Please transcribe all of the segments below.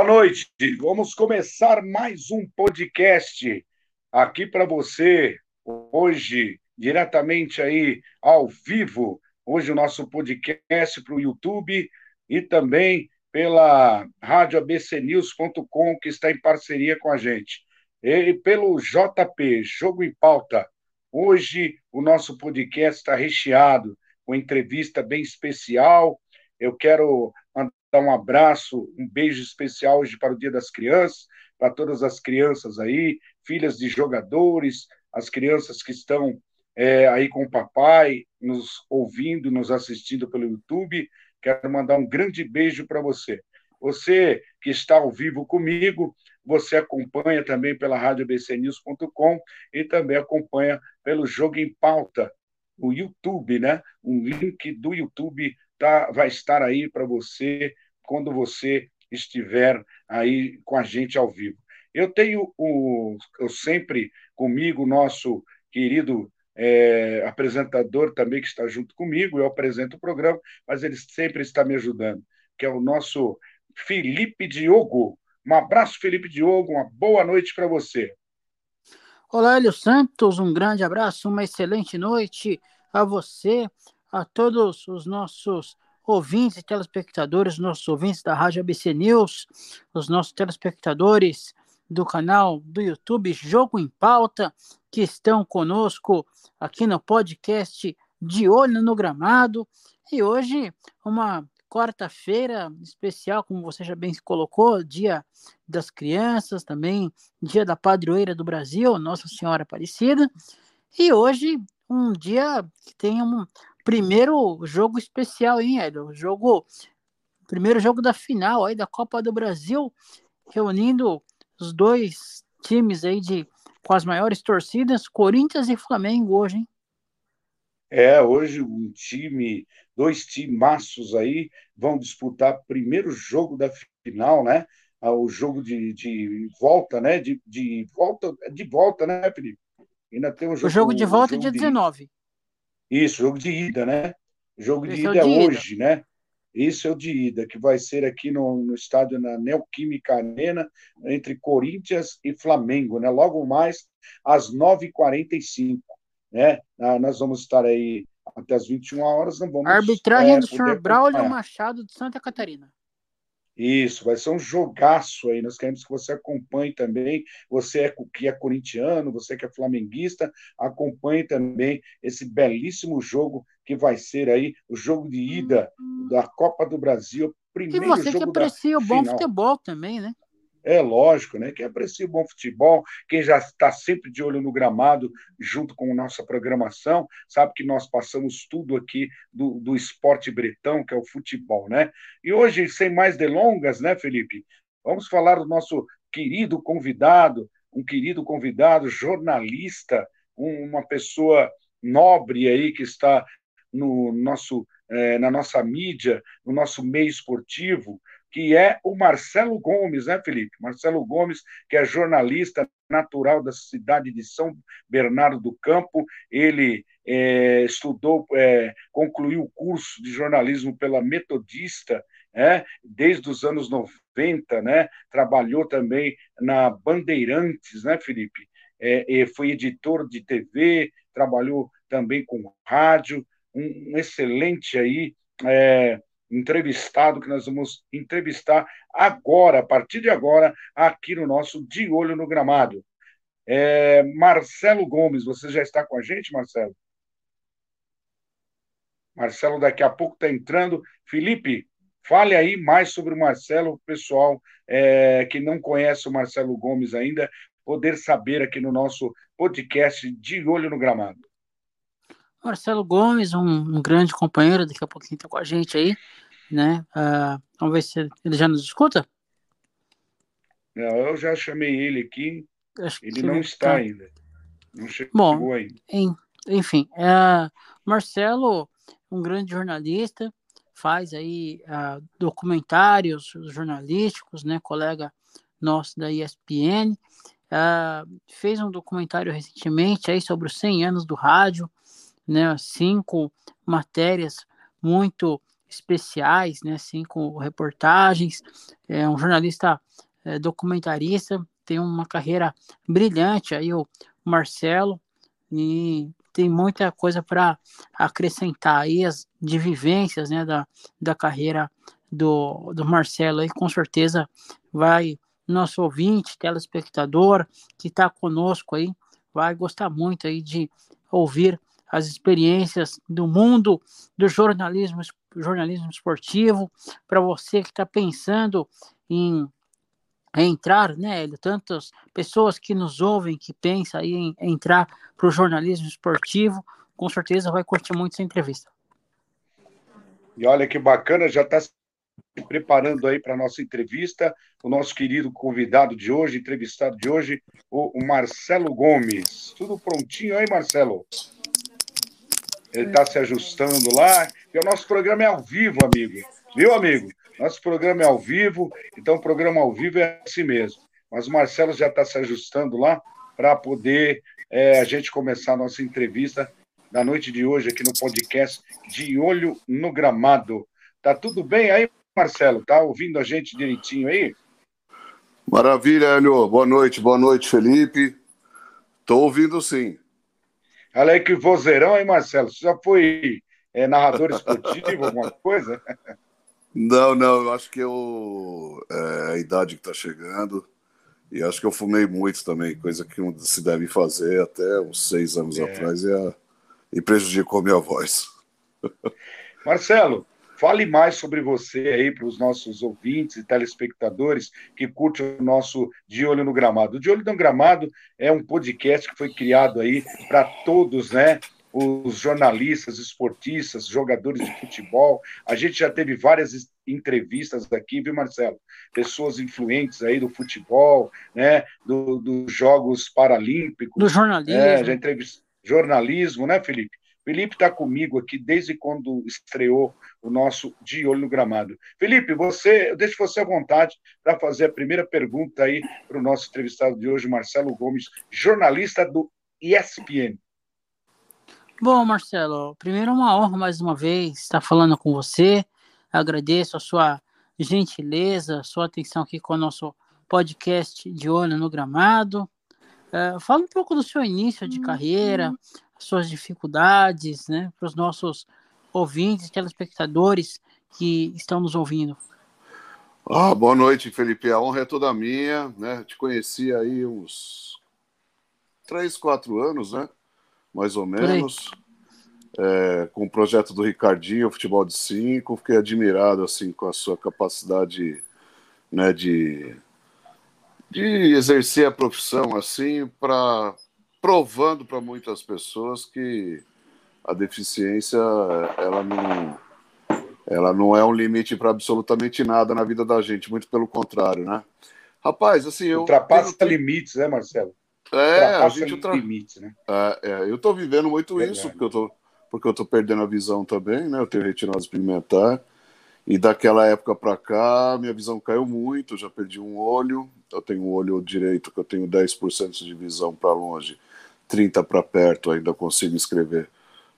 Boa noite. Vamos começar mais um podcast aqui para você hoje diretamente aí ao vivo. Hoje o nosso podcast para o YouTube e também pela rádio abcnews.com que está em parceria com a gente. E pelo JP, Jogo em Pauta. Hoje o nosso podcast está recheado com entrevista bem especial. Eu quero dar um abraço, um beijo especial hoje para o Dia das Crianças, para todas as crianças aí, filhas de jogadores, as crianças que estão é, aí com o papai, nos ouvindo, nos assistindo pelo YouTube. Quero mandar um grande beijo para você. Você que está ao vivo comigo, você acompanha também pela radiobcnews.com e também acompanha pelo Jogo em Pauta, o YouTube, né? Um link do YouTube tá, vai estar aí para você quando você estiver aí com a gente ao vivo. Eu tenho o, eu sempre comigo, nosso querido é, apresentador também que está junto comigo, eu apresento o programa, mas ele sempre está me ajudando, que é o nosso Felipe Diogo. Um abraço, Felipe Diogo, uma boa noite para você. Olá, Hélio Santos, um grande abraço, uma excelente noite a você, a todos os nossos ouvintes e telespectadores, nossos ouvintes da Rádio ABC News, os nossos telespectadores do canal do YouTube Jogo em Pauta, que estão conosco aqui no podcast De Olho no Gramado. E hoje, uma quarta-feira especial, como você já bem colocou, Dia das Crianças, também Dia da Padroeira do Brasil, Nossa Senhora Aparecida. E hoje, um dia que tem um, primeiro jogo especial, hein, Hélio? Jogo, primeiro jogo da final aí da Copa do Brasil, reunindo os dois times aí de com as maiores torcidas, Corinthians e Flamengo hoje, hein? É, hoje um time, dois timaços aí vão disputar o primeiro jogo da final, né? Ah, o jogo de, de volta, né? De, de volta, de volta, né, Felipe? Ainda tem um jogo. O jogo de volta é dia de... 19. Isso, jogo de ida, né? Jogo de Esse ida é, de hoje, ida. né? Isso é o de ida, que vai ser aqui no, no estádio na Neoquímica Arena, entre Corinthians e Flamengo, né? Logo mais às 9h45, né? Ah, nós vamos estar aí até as 21 horas. Não vamos, Arbitragem é, do senhor Braulio Machado de Santa Catarina. Isso, vai ser um jogaço aí. Nós queremos que você acompanhe também. Você é, que é corintiano, você que é flamenguista, acompanhe também esse belíssimo jogo que vai ser aí o jogo de ida da Copa do Brasil. Primeiro e você que aprecia o bom futebol também, né? É lógico, né? Quem aprecia o bom futebol, quem já está sempre de olho no gramado, junto com nossa programação, sabe que nós passamos tudo aqui do, do esporte bretão, que é o futebol, né? E hoje, sem mais delongas, né, Felipe? Vamos falar do nosso querido convidado, um querido convidado, jornalista, um, uma pessoa nobre aí que está no nosso, eh, na nossa mídia, no nosso meio esportivo, que é o Marcelo Gomes, né, Felipe? Marcelo Gomes, que é jornalista natural da cidade de São Bernardo do Campo. Ele é, estudou, é, concluiu o curso de jornalismo pela Metodista, é, desde os anos 90, né? Trabalhou também na Bandeirantes, né, Felipe? É, foi editor de TV, trabalhou também com rádio, um, um excelente aí é, entrevistado que nós vamos entrevistar agora, a partir de agora, aqui no nosso De Olho no Gramado. É, Marcelo Gomes, você já está com a gente, Marcelo? Marcelo daqui a pouco está entrando. Felipe, fale aí mais sobre o Marcelo, pessoal é, que não conhece o Marcelo Gomes ainda, poder saber aqui no nosso podcast De Olho no Gramado. Marcelo Gomes, um, um grande companheiro, daqui a pouquinho está com a gente aí, né? Uh, vamos ver se ele já nos escuta. Não, eu já chamei ele aqui, Acho ele não está tá. ainda. Não chegou Bom, ainda. Em, enfim, uh, Marcelo, um grande jornalista, faz aí uh, documentários jornalísticos, né? Colega nosso da ESPN. Uh, fez um documentário recentemente aí sobre os 100 anos do rádio, né, cinco matérias muito especiais, né, assim, com reportagens, é um jornalista é, documentarista, tem uma carreira brilhante aí o Marcelo e tem muita coisa para acrescentar aí as de vivências, né, da, da carreira do, do Marcelo aí, com certeza vai nosso ouvinte, telespectador que está conosco aí, vai gostar muito aí de ouvir as experiências do mundo do jornalismo, jornalismo esportivo, para você que está pensando em entrar, né, tantas pessoas que nos ouvem, que pensam em entrar para o jornalismo esportivo, com certeza vai curtir muito essa entrevista. E olha que bacana, já está se preparando aí para a nossa entrevista, o nosso querido convidado de hoje, entrevistado de hoje, o Marcelo Gomes. Tudo prontinho aí, Marcelo? Ele está se ajustando lá. E o nosso programa é ao vivo, amigo. Viu, amigo? Nosso programa é ao vivo, então o programa ao vivo é assim mesmo. Mas o Marcelo já está se ajustando lá para poder é, a gente começar a nossa entrevista da noite de hoje aqui no podcast De Olho no Gramado. Tá tudo bem aí, Marcelo? Tá ouvindo a gente direitinho aí? Maravilha, Hélio. Boa noite, boa noite, Felipe. Estou ouvindo sim. Olha aí que vozeirão, hein, Marcelo? Você já foi é, narrador esportivo, alguma coisa? Não, não, eu acho que eu, é a idade que está chegando. E acho que eu fumei muito também, coisa que se deve fazer até uns seis anos é. atrás e, a, e prejudicou minha voz. Marcelo, fale mais sobre você aí para os nossos ouvintes e telespectadores que curtem o nosso De Olho no Gramado. O De Olho no Gramado é um podcast que foi criado aí para todos, né? os jornalistas, esportistas, jogadores de futebol. A gente já teve várias entrevistas aqui, viu, Marcelo? Pessoas influentes aí do futebol, né? Do, dos Jogos Paralímpicos. Do jornalismo. É, já. Jornalismo, né, Felipe? Felipe está comigo aqui desde quando estreou o nosso De Olho no Gramado. Felipe, você, eu deixo você à vontade para fazer a primeira pergunta aí para o nosso entrevistado de hoje, Marcelo Gomes, jornalista do ESPN. Bom, Marcelo, primeiro uma honra mais uma vez estar falando com você. Agradeço a sua gentileza, sua atenção aqui com o nosso podcast de Olho no Gramado. Uh, fala um pouco do seu início de carreira, suas dificuldades, né, para os nossos ouvintes, telespectadores que estão nos ouvindo. Ah, boa noite, Felipe. A honra é toda minha, né? Te conheci aí uns três, quatro anos, né? mais ou menos, é, com o projeto do Ricardinho, Futebol de Cinco. Fiquei admirado assim com a sua capacidade né, de, de exercer a profissão assim, para provando para muitas pessoas que a deficiência ela não ela não é um limite para absolutamente nada na vida da gente, muito pelo contrário, né? Rapaz, assim, eu. Ultrapassa tenho... limites, né, Marcelo? É, a gente tra... limite, né? É, é, eu tô vivendo muito Verdade. isso, porque eu tô, porque eu tô perdendo a visão também, né? Eu tenho retinose pigmentar. E daquela época para cá, minha visão caiu muito, já perdi um olho. Eu tenho um olho direito que eu tenho 10% de visão para longe, 30 para perto, ainda consigo escrever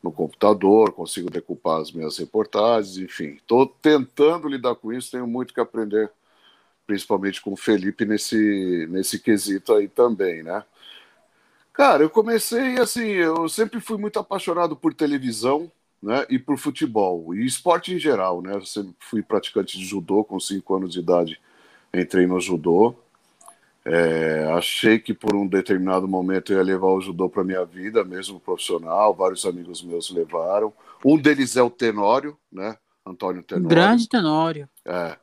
no computador, consigo decupar as minhas reportagens, enfim. Estou tentando lidar com isso, tenho muito que aprender, principalmente com o Felipe nesse, nesse quesito aí também, né? Cara, eu comecei assim, eu sempre fui muito apaixonado por televisão, né, e por futebol e esporte em geral, né? Eu sempre fui praticante de judô com 5 anos de idade, entrei no judô. É, achei que por um determinado momento eu ia levar o judô para minha vida, mesmo profissional. Vários amigos meus levaram. Um deles é o Tenório, né? Antônio Tenório. Grande Tenório. É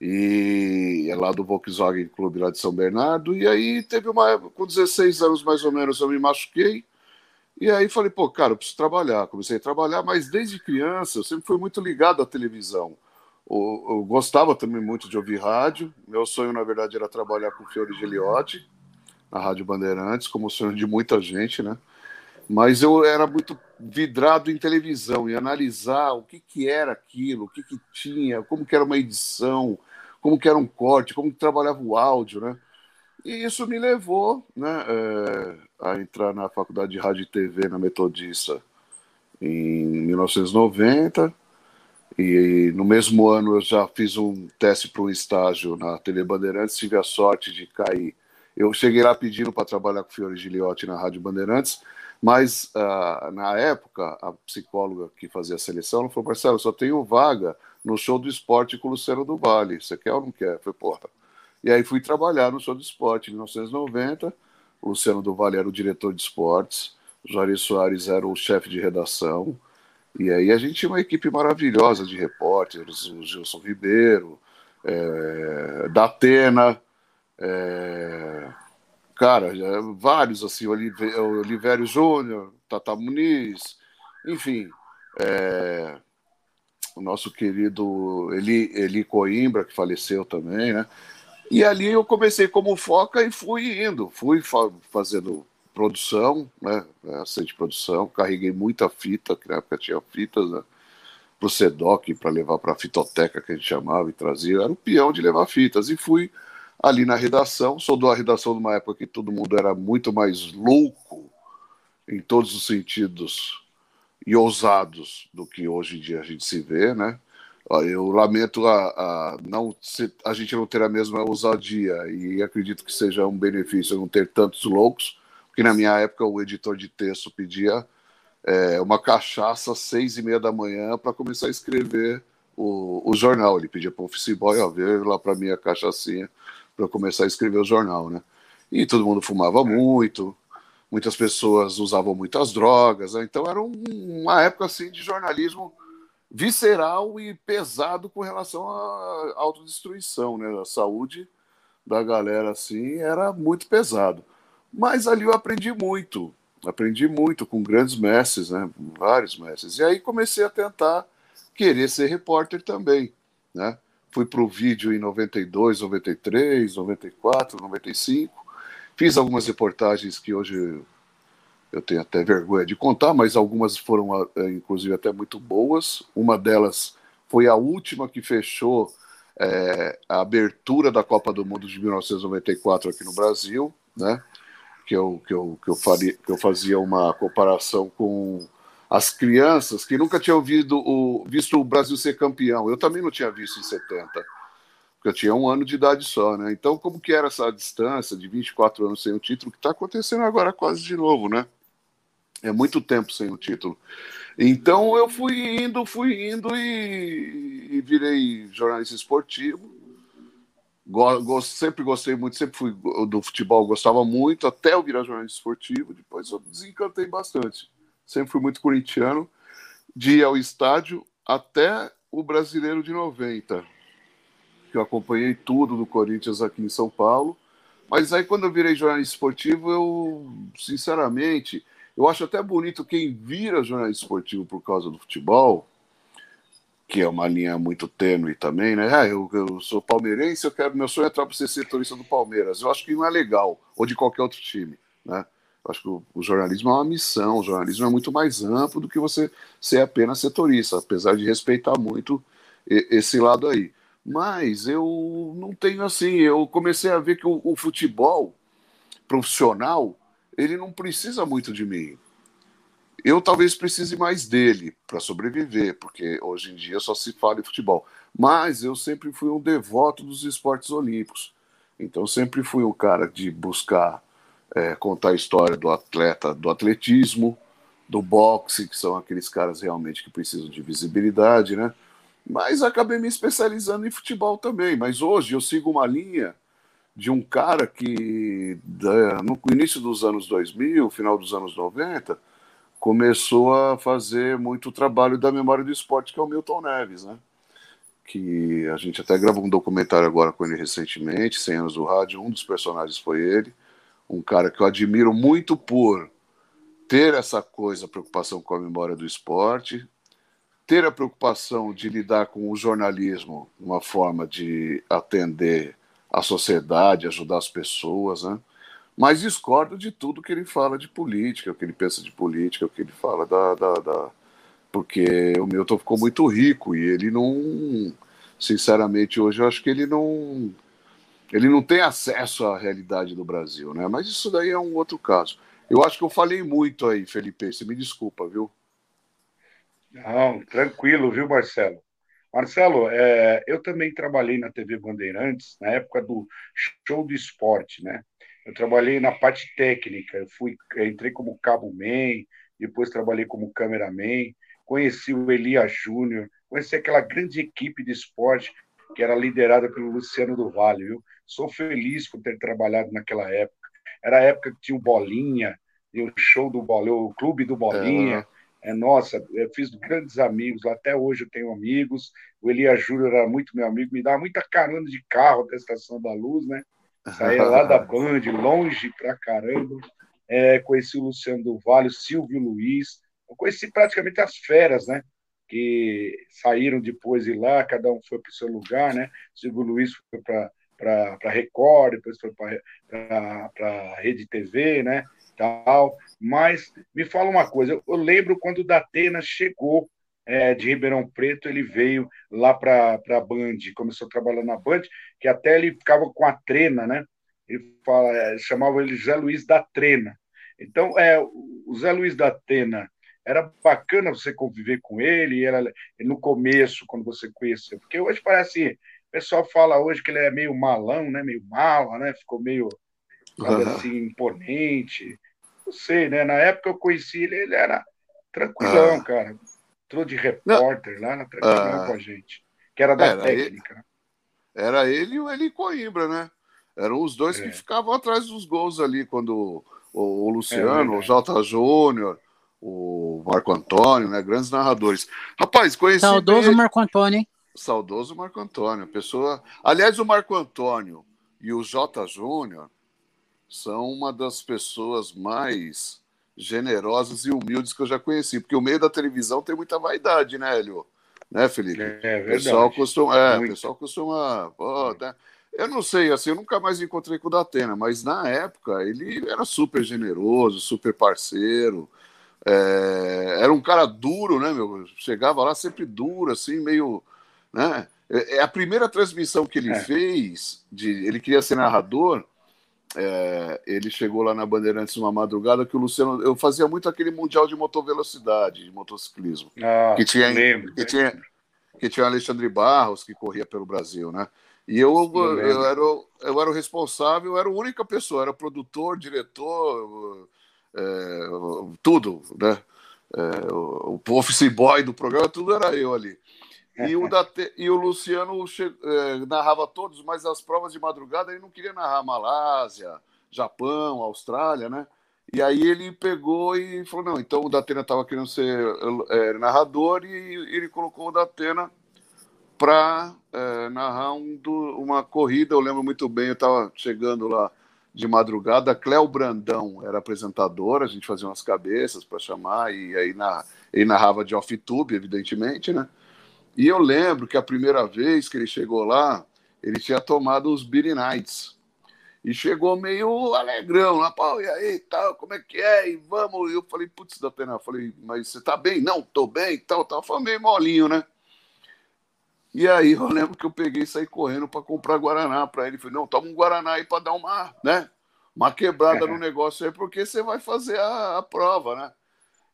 e é lá do Volkswagen Clube lá de São Bernardo. E aí teve uma época, com 16 anos mais ou menos, eu me machuquei. E aí falei, pô, cara, eu preciso trabalhar. Comecei a trabalhar, mas desde criança eu sempre fui muito ligado à televisão. Eu, gostava também muito de ouvir rádio. Meu sonho, na verdade, era trabalhar com o Fiore Geliotti, na Rádio Bandeirantes, como sonho de muita gente, né? Mas eu era muito vidrado em televisão e analisar o que, que era aquilo, o que, que tinha, como que era uma edição, como que era um corte, como que trabalhava o áudio, né? E isso me levou né, é, a entrar na faculdade de rádio e TV na Metodista em 1990 E no mesmo ano eu já fiz um teste para um estágio na TV Bandeirantes, tive a sorte de cair. Eu cheguei lá pedindo para trabalhar com Fiore Giliotti na Rádio Bandeirantes, mas uh, na época a psicóloga que fazia a seleção ela falou: Marcelo, só tenho vaga no show do esporte com o Luciano do Vale. Você quer ou não quer? Falei, porra. E aí fui trabalhar no show do esporte em 1990. O Luciano do Vale era o diretor de esportes, Jair Soares era o chefe de redação. E aí a gente tinha uma equipe maravilhosa de repórteres, o Gilson Ribeiro, é, da Atena, é, cara, vários assim, Olivério Júnior, Tata Muniz, enfim, é, o nosso querido Eli, Eli Coimbra, que faleceu também, né? E ali eu comecei como foca e fui indo, fui fa fazendo produção, né? Assistente de produção, carreguei muita fita, que na época tinha fitas, né? Pro SEDOC, para levar para a fitoteca que a gente chamava e trazia. Eu era o peão de levar fitas. E fui ali na redação. Sou da redação de uma época que todo mundo era muito mais louco em todos os sentidos e ousados do que hoje em dia a gente se vê, né? Eu lamento a, a, não a gente não ter a mesma ousadia e acredito que seja um benefício não ter tantos loucos, porque na minha época o editor de texto pedia é, uma cachaça às seis e meia da manhã para começar a escrever o, o jornal. Ele pedia para o office boy, ó, lá para mim a cachaçinha para começar a escrever o jornal, né? E todo mundo fumava muito, muitas pessoas usavam muitas drogas, né? então era um, uma época assim de jornalismo visceral e pesado com relação à autodestruição, né? A saúde da galera assim era muito pesado. Mas ali eu aprendi muito, aprendi muito com grandes mestres, né? Vários mestres. E aí comecei a tentar querer ser repórter também, né? Fui para o vídeo em 92, 93, 94, 95. Fiz algumas reportagens que hoje eu tenho até vergonha de contar, mas algumas foram, eh, inclusive, até muito boas. Uma delas foi a última que fechou é, a abertura da Copa do Mundo de 1994 aqui no Brasil, né? Que eu, que eu, que eu, faria, que eu fazia uma comparação com as crianças que nunca tinham visto o, visto o Brasil ser campeão. Eu também não tinha visto em 70, porque eu tinha um ano de idade só, né? Então, como que era essa distância de 24 anos sem o título, que está acontecendo agora quase de novo, né? É muito tempo sem o título. Então eu fui indo, fui indo e, e virei jornalista esportivo Go, sempre gostei muito, sempre fui do futebol, gostava muito, até eu virar jornalista esportivo. Depois eu desencantei bastante. Sempre fui muito corintiano, de ir ao estádio até o brasileiro de 90, que eu acompanhei tudo do Corinthians aqui em São Paulo. Mas aí, quando eu virei jornalista esportivo, eu, sinceramente, eu acho até bonito quem vira jornalista esportivo por causa do futebol que é uma linha muito tênue também, né? Ah, eu, eu sou palmeirense, eu quero, meu sonho é entrar para ser setorista do Palmeiras. Eu acho que não é legal, ou de qualquer outro time, né? Eu acho que o, o, jornalismo é uma missão, o jornalismo é muito mais amplo do que você ser apenas setorista, apesar de respeitar muito esse lado aí. Mas eu não tenho assim, eu comecei a ver que o, o futebol profissional, ele não precisa muito de mim. Eu talvez precise mais dele para sobreviver, porque hoje em dia só se fala em futebol. Mas eu sempre fui um devoto dos esportes olímpicos. Então sempre fui um cara de buscar é, contar a história do atleta, do atletismo, do boxe, que são aqueles caras realmente que precisam de visibilidade, né? Mas acabei me especializando em futebol também. Mas hoje eu sigo uma linha de um cara que, no início dos anos 2000, final dos anos 90, começou a fazer muito trabalho da memória do esporte, que é o Milton Neves, né? Que a gente até gravou um documentário agora com ele recentemente, 100 anos do rádio, um dos personagens foi ele, um cara que eu admiro muito por ter essa coisa, preocupação com a memória do esporte, ter a preocupação de lidar com o jornalismo, uma forma de atender a sociedade, ajudar as pessoas, né? Mas discordo de tudo que ele fala de política, o que ele pensa de política, o que ele fala da. da, da... Porque o Milton ficou muito rico e ele não. Sinceramente, hoje eu acho que ele não. Ele não tem acesso à realidade do Brasil, né? Mas isso daí é um outro caso. Eu acho que eu falei muito aí, Felipe. Você me desculpa, viu? Não, tranquilo, viu, Marcelo? Marcelo, é, eu também trabalhei na TV Bandeirantes na época do show do esporte, né? Eu trabalhei na parte técnica, eu fui, eu entrei como cabo man, depois trabalhei como cameraman, conheci o Elia Júnior, conheci aquela grande equipe de esporte que era liderada pelo Luciano do Vale, viu? Sou feliz por ter trabalhado naquela época. Era a época que tinha o Bolinha, e o show do Bolinha, o clube do Bolinha. É, é nossa, eu fiz grandes amigos lá, até hoje eu tenho amigos. O Elia Júnior era muito meu amigo, me dava muita carona de carro até a Estação da Luz, né? Saía lá da Band, longe pra caramba. É, conheci o Luciano do Vale, o Silvio Luiz. Eu conheci praticamente as feras, né? Que saíram depois de lá, cada um foi para o seu lugar, né? O Silvio Luiz foi para Record, depois foi para Rede TV, né? Tal. Mas me fala uma coisa, eu, eu lembro quando o Datena chegou é, de Ribeirão Preto, ele veio lá para a Band, começou a trabalhar na Band, que até ele ficava com a trena, né? Ele fala, é, chamava ele Zé Luiz da Trena. Então, é, o Zé Luiz da Trena era bacana você conviver com ele, era no começo, quando você conheceu, porque hoje parece o pessoal fala hoje que ele é meio malão, né? Meio mala, né? Ficou meio sabe, uhum. assim, imponente. Não sei, né? Na época eu conheci ele, ele era tranquilão, uhum. cara. Entrou de repórter Não. lá, tranquilão uhum. com a gente. Que era da era técnica, ele, né? Era ele e o Eli Coimbra, né? Eram os dois é. que ficavam atrás dos gols ali, quando o, o Luciano, é, o Jota Júnior, o Marco Antônio, né? Grandes narradores. Rapaz, conheci. Saudoso bem... Marco Antônio, hein? Saudoso Marco Antônio. Pessoa. Aliás, o Marco Antônio e o J. Júnior são uma das pessoas mais generosas e humildes que eu já conheci, porque o meio da televisão tem muita vaidade, né, Hélio? Né, Felipe? É, é verdade. Pessoal costuma, é, o pessoal costuma. Oh, né? Eu não sei, assim, eu nunca mais encontrei com o Datena, mas na época ele era super generoso, super parceiro. É, era um cara duro, né, meu? Chegava lá sempre duro, assim, meio né? É, é a primeira transmissão que ele é. fez, de, ele queria ser narrador. É, ele chegou lá na Bandeirantes uma madrugada que o Luciano. Eu fazia muito aquele mundial de motovelocidade, de motociclismo. Ah, que tinha, lembro, que, tinha, que tinha Alexandre Barros, que corria pelo Brasil, né? E eu, eu, eu, era, eu era o responsável, eu era a única pessoa, era produtor, diretor, é, tudo, né? É, o, o office boy do programa, tudo era eu ali. E o, Date, e o Luciano che, eh, narrava todos, mas as provas de madrugada ele não queria narrar Malásia, Japão, Austrália, né? E aí ele pegou e falou: não, então o Datena estava querendo ser é, narrador e ele colocou o Datena para é, narrar um do, uma corrida. Eu lembro muito bem, eu estava chegando lá de madrugada, Cléo Brandão era apresentadora, a gente fazia umas cabeças para chamar, e aí ele narrava de off-tube, evidentemente, né? E eu lembro que a primeira vez que ele chegou lá, ele tinha tomado os Beer Nights. E chegou meio alegrão lá, pô, e aí, tal, como é que é? E vamos. E eu falei, putz, da pena. Eu falei, mas você tá bem? Não, tô bem, tal, tal. Foi meio molinho, né? E aí eu lembro que eu peguei e saí correndo para comprar Guaraná para ele. Falei, não, toma um Guaraná aí para dar uma, né? Uma quebrada no negócio aí, porque você vai fazer a, a prova, né?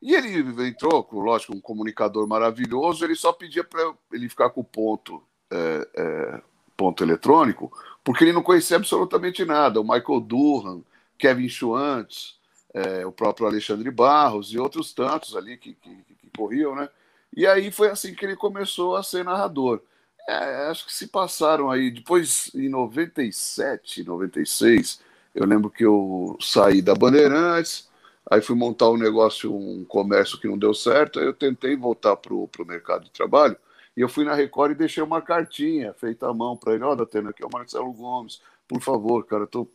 E ele entrou, lógico, um comunicador maravilhoso, ele só pedia para ele ficar com o ponto, é, é, ponto eletrônico, porque ele não conhecia absolutamente nada. O Michael Durham, Kevin Schwantz, é, o próprio Alexandre Barros e outros tantos ali que, que, que, corriam, né? E aí foi assim que ele começou a ser narrador. É, acho que se passaram aí, depois em 97, 96, eu lembro que eu saí da Bandeirantes, Aí fui montar um negócio, um comércio que não deu certo, aí eu tentei voltar para o mercado de trabalho, e eu fui na Record e deixei uma cartinha feita à mão para ele, ó, oh, Datena, aqui é o Marcelo Gomes, por favor, cara, tô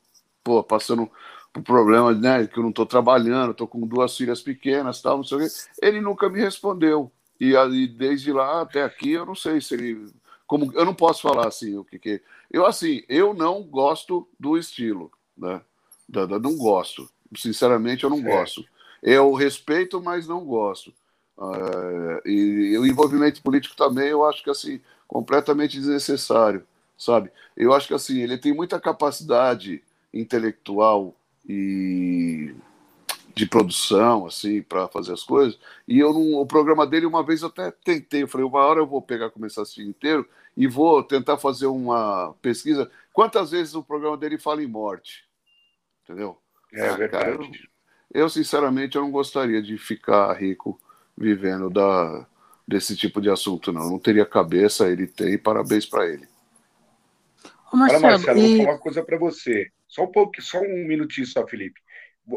pô, passando por problema, né, que eu não estou trabalhando, estou com duas filhas pequenas, tal, não sei o quê. Ele nunca me respondeu. E aí, desde lá até aqui, eu não sei se ele como eu não posso falar assim o que que eu assim eu não gosto do estilo né da, da, não gosto Sinceramente, eu não gosto. Eu respeito, mas não gosto. Uh, e, o envolvimento político também, eu acho que assim completamente desnecessário, sabe? Eu acho que assim ele tem muita capacidade intelectual e de produção, assim, para fazer as coisas. E eu não, o programa dele, uma vez eu até tentei, eu falei, uma hora eu vou pegar, começar a assistir inteiro e vou tentar fazer uma pesquisa. Quantas vezes o programa dele fala em morte? Entendeu? É ah, verdade. Cara, eu, eu, sinceramente, eu não gostaria de ficar rico vivendo da, desse tipo de assunto, não. Não teria cabeça, ele tem, parabéns para ele. Ô, Marcelo, Olha, Marcelo, e... vou falar uma coisa para você. Só um pouco, só um minutinho só, Felipe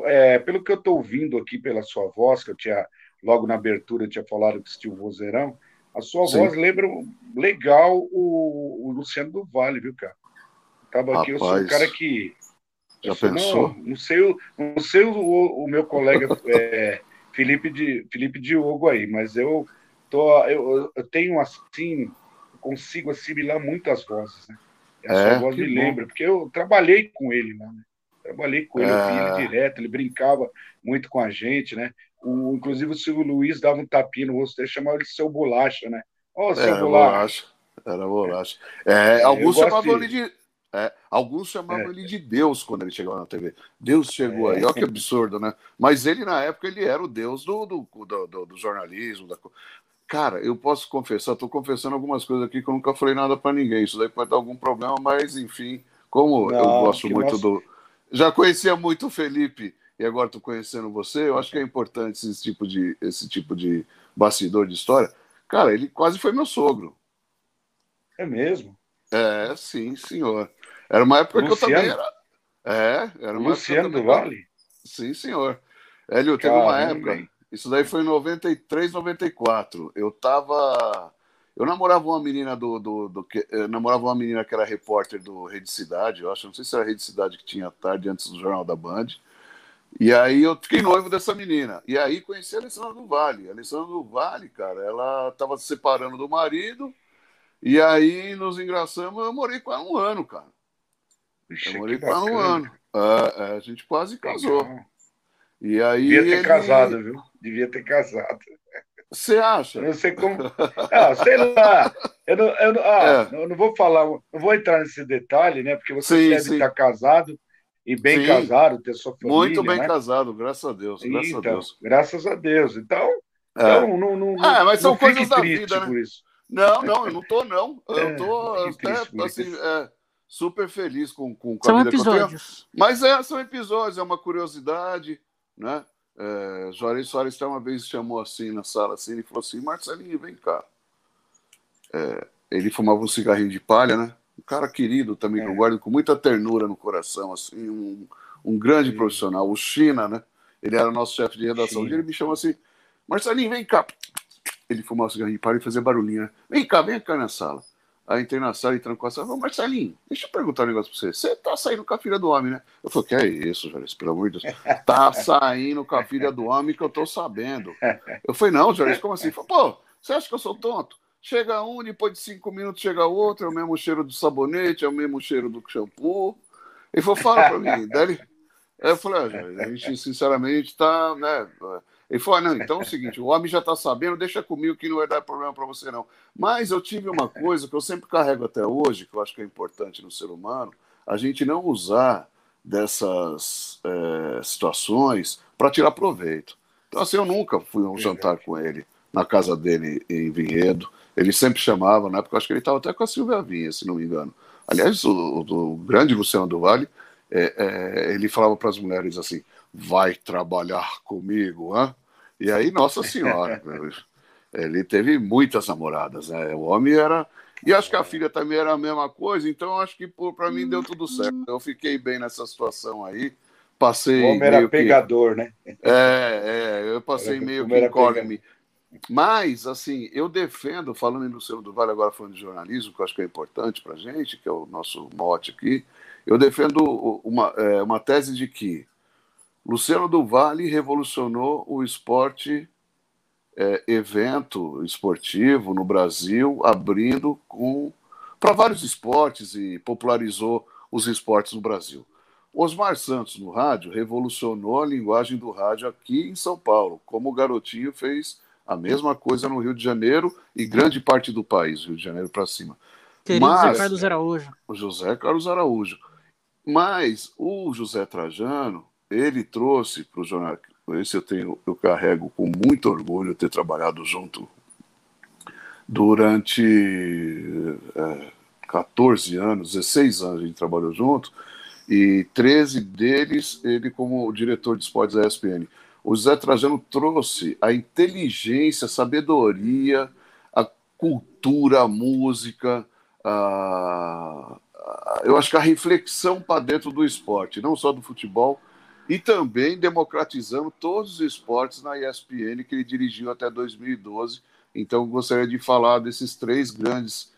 é, pelo que eu estou ouvindo aqui pela sua voz, que eu tinha, logo na abertura, eu tinha falado que assistiu o vozeirão, a sua Sim. voz lembra legal o, o, Luciano do Vale, viu, cara? Tava aqui, eu sou um cara que. Já pensou? Não, não sei, não sei o, o meu colega é, Felipe, de, Felipe Diogo aí, mas eu, tô, eu, eu tenho assim, consigo assimilar muitas vozes, né? A é, sua voz me bom. lembra, porque eu trabalhei com ele, né? Trabalhei com ele, é... ele direto, ele brincava muito com a gente, né? O, inclusive o Silvio Luiz dava um tapinha no rosto dele, chamava ele de seu bolacha, né? Ó, oh, seu Era bolacha. Era bolacha. É, alguns chamavam ele de. É, alguns chamavam é. ele de Deus quando ele chegava na TV. Deus chegou aí, olha que absurdo, né? Mas ele, na época, ele era o Deus do, do, do, do, jornalismo. Da... Cara, eu posso confessar, estou confessando algumas coisas aqui que eu nunca falei nada para ninguém. Isso daí pode dar algum problema, mas enfim, como Não, eu gosto muito nosso... do já conhecia muito o Felipe e agora estou conhecendo você, eu acho que é importante esse tipo de, esse tipo de bastidor de história. Cara, ele quase foi meu sogro. É mesmo? É, sim, senhor. Era uma época Luciano? que eu também era. É, era uma Luciano época do Vale? Sim, senhor. Hélio, teve uma época. Isso daí foi em 93, 94. Eu tava eu namorava uma menina do. do, do que, namorava uma menina que era repórter do Rede Cidade, eu acho, não sei se era Rede Cidade que tinha tarde antes do Jornal da Band. E aí eu fiquei noivo dessa menina. E aí conheci a Alessandra do Vale. A Alessandra do Vale, cara, ela estava se separando do marido. E aí nos engraçamos, eu morei com ela um ano, cara. Ixi, eu morei ela um ano. É, é, a gente quase casou. Legal. E aí. Devia ter ele... casado, viu? Devia ter casado. Você acha? Eu não sei como. Ah, sei lá. Eu não, eu não, ah, é. eu não vou falar, não vou entrar nesse detalhe, né? Porque você sim, deve sim. estar casado e bem sim. casado, ter sua família. Muito bem né? casado, graças a Deus. Graças então, a Deus. Graças a Deus. Então, é. então não, não, ah, mas são coisas da vida, né? Não, não, eu não tô, não. Eu é, tô até assim, é, super feliz com, com, com são a vida episódios. Mas é, são episódios, é uma curiosidade, né? É, Juarez Soares até uma vez chamou assim na sala, assim, ele falou assim, Marcelinho, vem cá. É, ele fumava um cigarrinho de palha, né? Um cara querido também, é. que eu guardo com muita ternura no coração, assim, um, um grande Sim. profissional, o China, né? Ele era nosso chefe de redação. E ele me chamou assim, Marcelinho, vem cá. Ele fumava um cigarrinho de palha e fazia barulhinho, né? Vem cá, vem cá na sala. Aí entrei na sala e trancou a sala. Falei, Marcelinho, deixa eu perguntar um negócio pra você. Você tá saindo com a filha do homem, né? Eu falei, que é isso, Juarez, pelo amor de Deus. Tá saindo com a filha do homem que eu tô sabendo. Eu falei, não, Juarez, como assim? Falou, pô, você acha que eu sou tonto? Chega um, depois de cinco minutos chega outro, é o mesmo cheiro do sabonete, é o mesmo cheiro do shampoo. Ele falou, fala pra mim. Daí ele... eu falei, ah, a gente, sinceramente, tá, né? Ele falou: ah, não, então é o seguinte, o homem já está sabendo, deixa comigo que não vai dar problema para você, não. Mas eu tive uma coisa que eu sempre carrego até hoje, que eu acho que é importante no ser humano, a gente não usar dessas é, situações para tirar proveito. Então, assim, eu nunca fui a um jantar com ele, na casa dele em Vinhedo. Ele sempre chamava, na época, eu acho que ele estava até com a Silvia Vinha, se não me engano. Aliás, o, o, grande Luciano do é, é, ele falava para as mulheres assim: vai trabalhar comigo, hã? E aí, Nossa Senhora, ele teve muitas namoradas, né? O homem era. E acho que a filha também era a mesma coisa, então acho que para mim deu tudo certo. Eu fiquei bem nessa situação aí. Passei. O homem era pegador, que... né? É, é, eu passei era, meio que incógnito. Mas, assim, eu defendo, falando em Luciano do Vale, agora falando de jornalismo, que eu acho que é importante para gente, que é o nosso mote aqui, eu defendo uma, é, uma tese de que Luciano do Vale revolucionou o esporte é, evento esportivo no Brasil, abrindo com para vários esportes e popularizou os esportes no Brasil. Osmar Santos no rádio revolucionou a linguagem do rádio aqui em São Paulo, como o garotinho fez a mesma coisa no Rio de Janeiro e grande parte do país, Rio de Janeiro para cima. Querido Mas, José Carlos Araújo. O José Carlos Araújo. Mas o José Trajano ele trouxe para o jornal, esse eu tenho, eu carrego com muito orgulho ter trabalhado junto durante é, 14 anos, 16 anos a gente trabalhou junto, e 13 deles ele como diretor de esportes da ESPN. O Zé Trajano trouxe a inteligência, a sabedoria, a cultura, a música, a, eu acho que a reflexão para dentro do esporte, não só do futebol, e também democratizando todos os esportes na ESPN que ele dirigiu até 2012. Então, gostaria de falar desses três grandes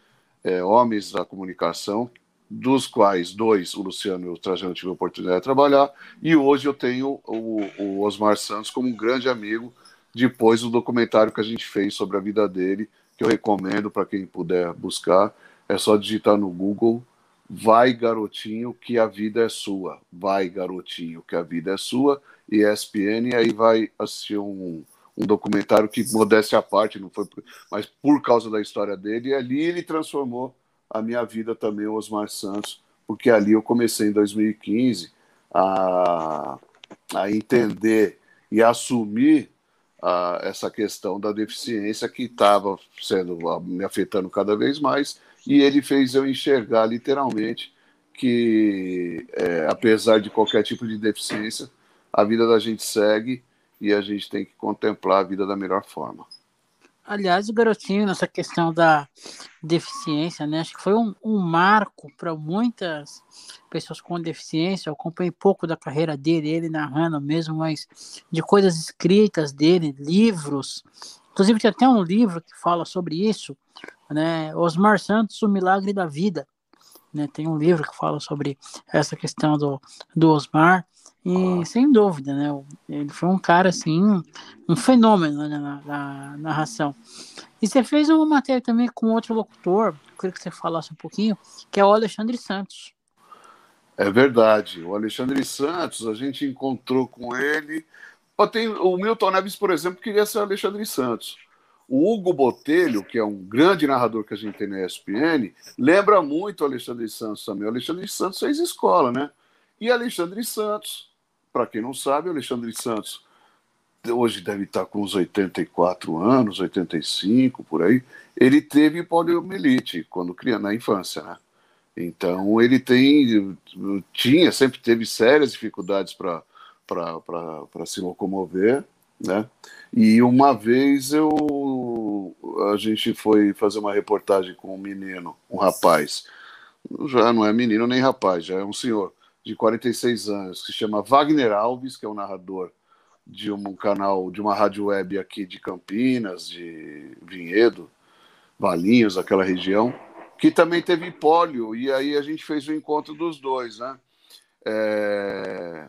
é, homens da comunicação, dos quais dois, o Luciano e o Trajano, tive a oportunidade de trabalhar, e hoje eu tenho o, o Osmar Santos como um grande amigo, depois do documentário que a gente fez sobre a vida dele, que eu recomendo para quem puder buscar. É só digitar no Google Vai, garotinho, que a vida é sua. Vai, garotinho, que a vida é sua. E ESPN, aí vai assistir um, um documentário que, modéstia à parte, não foi, mas por causa da história dele, e ali ele transformou a minha vida também, o Osmar Santos, porque ali eu comecei em 2015 a, a entender e assumir a, essa questão da deficiência que estava sendo me afetando cada vez mais e ele fez eu enxergar literalmente que, é, apesar de qualquer tipo de deficiência, a vida da gente segue e a gente tem que contemplar a vida da melhor forma. Aliás, o garotinho, nessa questão da deficiência, né? Acho que foi um, um marco para muitas pessoas com deficiência. Eu acompanhei pouco da carreira dele, ele narrando mesmo, mas de coisas escritas dele, livros. Inclusive, tem até um livro que fala sobre isso, né? Osmar Santos, O Milagre da Vida. Né? Tem um livro que fala sobre essa questão do, do Osmar. E sem dúvida, né? Ele foi um cara assim, um fenômeno né, na, na, narração. E você fez uma matéria também com outro locutor, queria que você falasse um pouquinho, que é o Alexandre Santos. É verdade. O Alexandre Santos, a gente encontrou com ele. Tem, o Milton Neves, por exemplo, queria ser o Alexandre Santos. O Hugo Botelho, que é um grande narrador que a gente tem na ESPN, lembra muito o Alexandre Santos também. O Alexandre Santos fez escola, né? E Alexandre Santos, para quem não sabe, o Alexandre Santos hoje deve estar com uns 84 anos, 85 por aí. Ele teve poliomielite quando criança, na infância, né? Então ele tem, tinha, sempre teve sérias dificuldades para se locomover né? E uma vez eu a gente foi fazer uma reportagem com um menino, um rapaz, já não é menino nem rapaz, já é um senhor de 46 anos, que se chama Wagner Alves, que é um narrador de um canal, de uma rádio web aqui de Campinas, de Vinhedo, Valinhos, aquela região, que também teve pólio, e aí a gente fez o encontro dos dois, né? É,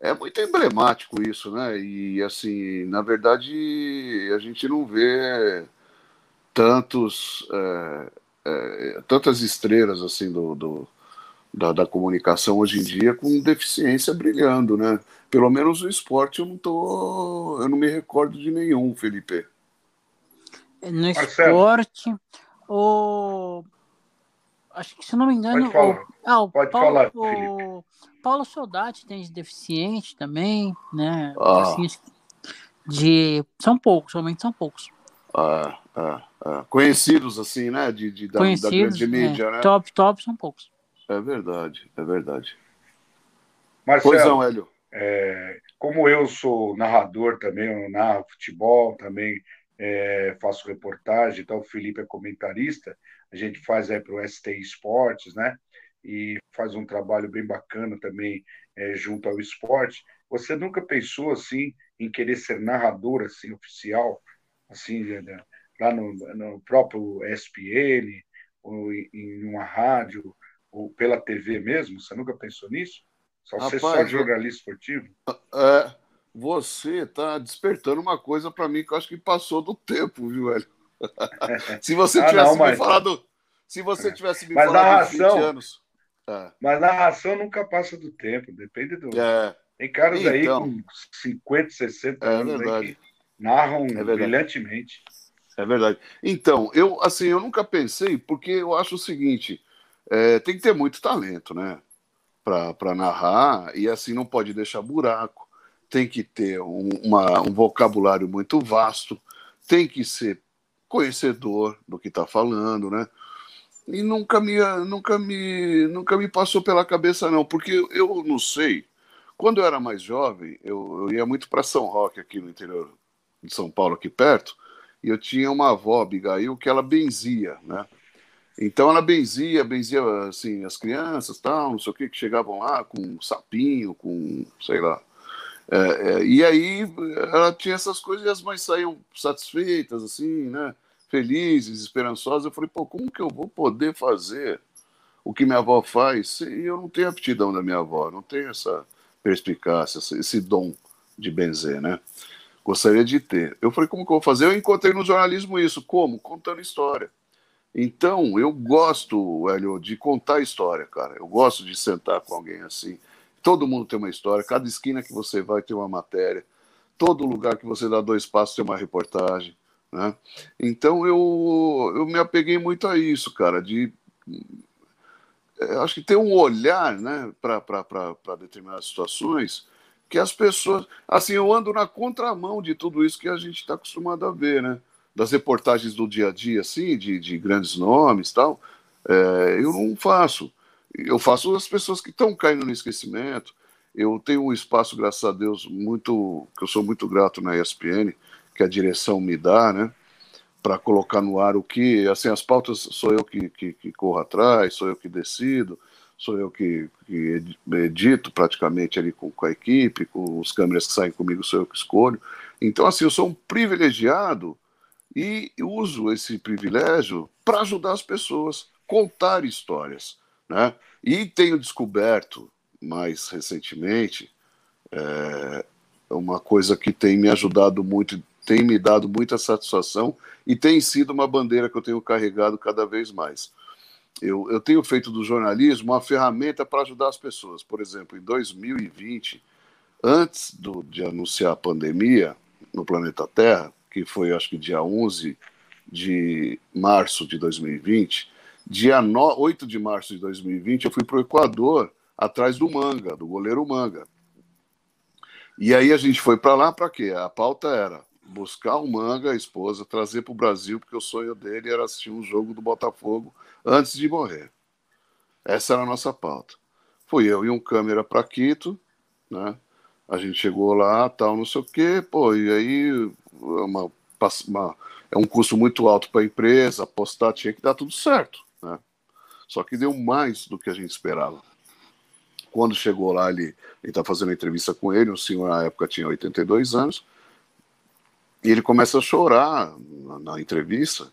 é muito emblemático isso, né? E assim, na verdade, a gente não vê tantos é, é, tantas estrelas assim do, do da, da, comunicação hoje em dia com deficiência brilhando, né? Pelo menos no esporte eu não tô, eu não me recordo de nenhum, Felipe. No esporte, o acho que se não me engano, Pode falar, o, ah, o Pode Paulo, falar o, Paulo Soldati tem de deficiente também, né? Ah. de são poucos, somente são poucos. Ah, ah, ah. Conhecidos assim, né? De, de da, da, grande mídia, é. né? Top, top são poucos. É verdade, é verdade. Marcelo, pois não, Hélio. É, como eu sou narrador também, eu narro futebol, também é, faço reportagem, então o Felipe é comentarista, a gente faz aí para o ST Esportes, né? E faz um trabalho bem bacana também é, junto ao esporte. Você nunca pensou assim em querer ser narrador assim oficial, assim lá no, no próprio ESPN ou em uma rádio ou pela TV mesmo? Você nunca pensou nisso? Só Rapaz, ser só jornalista esportivo? É, você está despertando uma coisa para mim que eu acho que passou do tempo, viu, velho? se você ah, tivesse não, mas... me falado, se você tivesse me mas falado narração, 20 anos. É. Mas narração nunca passa do tempo, depende do. É. Tem caras então, aí com 50, 60 é anos que narram é brilhantemente. É verdade. Então, eu assim, eu nunca pensei, porque eu acho o seguinte: é, tem que ter muito talento, né? Para narrar, e assim não pode deixar buraco tem que ter um, uma, um vocabulário muito vasto, tem que ser conhecedor do que está falando, né? E nunca me, nunca, me, nunca me passou pela cabeça, não, porque eu não sei. Quando eu era mais jovem, eu, eu ia muito para São Roque, aqui no interior de São Paulo, aqui perto, e eu tinha uma avó, Abigail, que ela benzia, né? Então ela benzia, benzia assim, as crianças, tal, não sei o que, que chegavam lá com sapinho, com, sei lá. É, é, e aí ela tinha essas coisas e as mães saíam satisfeitas, assim, né? Felizes, esperançosas. Eu falei, pô, como que eu vou poder fazer o que minha avó faz se eu não tenho aptidão da minha avó, não tenho essa perspicácia, esse dom de benzer, né? Gostaria de ter. Eu falei, como que eu vou fazer? Eu encontrei no jornalismo isso. Como? Contando história. Então, eu gosto, Hélio, de contar história, cara. Eu gosto de sentar com alguém assim. Todo mundo tem uma história, cada esquina que você vai tem uma matéria, todo lugar que você dá dois passos tem uma reportagem. Né? Então eu, eu me apeguei muito a isso, cara, de acho que tem um olhar né, para determinadas situações que as pessoas. Assim, eu ando na contramão de tudo isso que a gente está acostumado a ver, né? das reportagens do dia a dia, assim, de, de grandes nomes tal, é, eu não faço. Eu faço as pessoas que estão caindo no esquecimento. Eu tenho um espaço, graças a Deus, muito que eu sou muito grato na ESPN, que a direção me dá, né? Para colocar no ar o que, assim, as pautas sou eu que, que, que corro atrás, sou eu que decido, sou eu que, que edito praticamente ali com, com a equipe, com os câmeras que saem comigo, sou eu que escolho. Então, assim, eu sou um privilegiado e uso esse privilégio para ajudar as pessoas, contar histórias. Né? E tenho descoberto, mais recentemente, é, uma coisa que tem me ajudado muito, tem me dado muita satisfação e tem sido uma bandeira que eu tenho carregado cada vez mais. Eu, eu tenho feito do jornalismo uma ferramenta para ajudar as pessoas. Por exemplo, em 2020, antes do, de anunciar a pandemia no planeta Terra, que foi acho que dia 11 de março de 2020, dia 8 de março de 2020, eu fui para o Equador atrás do Manga, do goleiro Manga. E aí a gente foi para lá para quê? A pauta era buscar o Manga, a esposa, trazer para o Brasil, porque o sonho dele era assistir um jogo do Botafogo antes de morrer. Essa era a nossa pauta. Fui eu e um câmera para Quito, né? A gente chegou lá, tal, não sei o quê, pô, e aí uma, uma, é um custo muito alto para a empresa, apostar tinha que dar tudo certo. Né? Só que deu mais do que a gente esperava. Quando chegou lá, ele está fazendo entrevista com ele, o senhor na época tinha 82 anos, e ele começa a chorar na, na entrevista,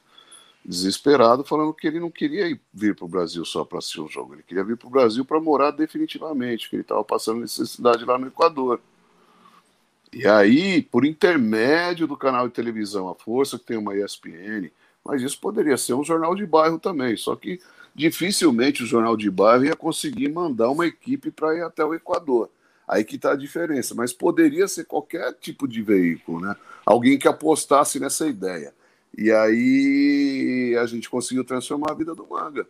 desesperado, falando que ele não queria vir para o Brasil só para assistir o jogo, ele queria vir para o Brasil para morar definitivamente, que ele estava passando necessidade lá no Equador. E aí, por intermédio do canal de televisão A Força, que tem uma ESPN, mas isso poderia ser um jornal de bairro também, só que dificilmente o jornal de bairro ia conseguir mandar uma equipe para ir até o Equador. Aí que está a diferença, mas poderia ser qualquer tipo de veículo, né? Alguém que apostasse nessa ideia. E aí a gente conseguiu transformar a vida do Manga.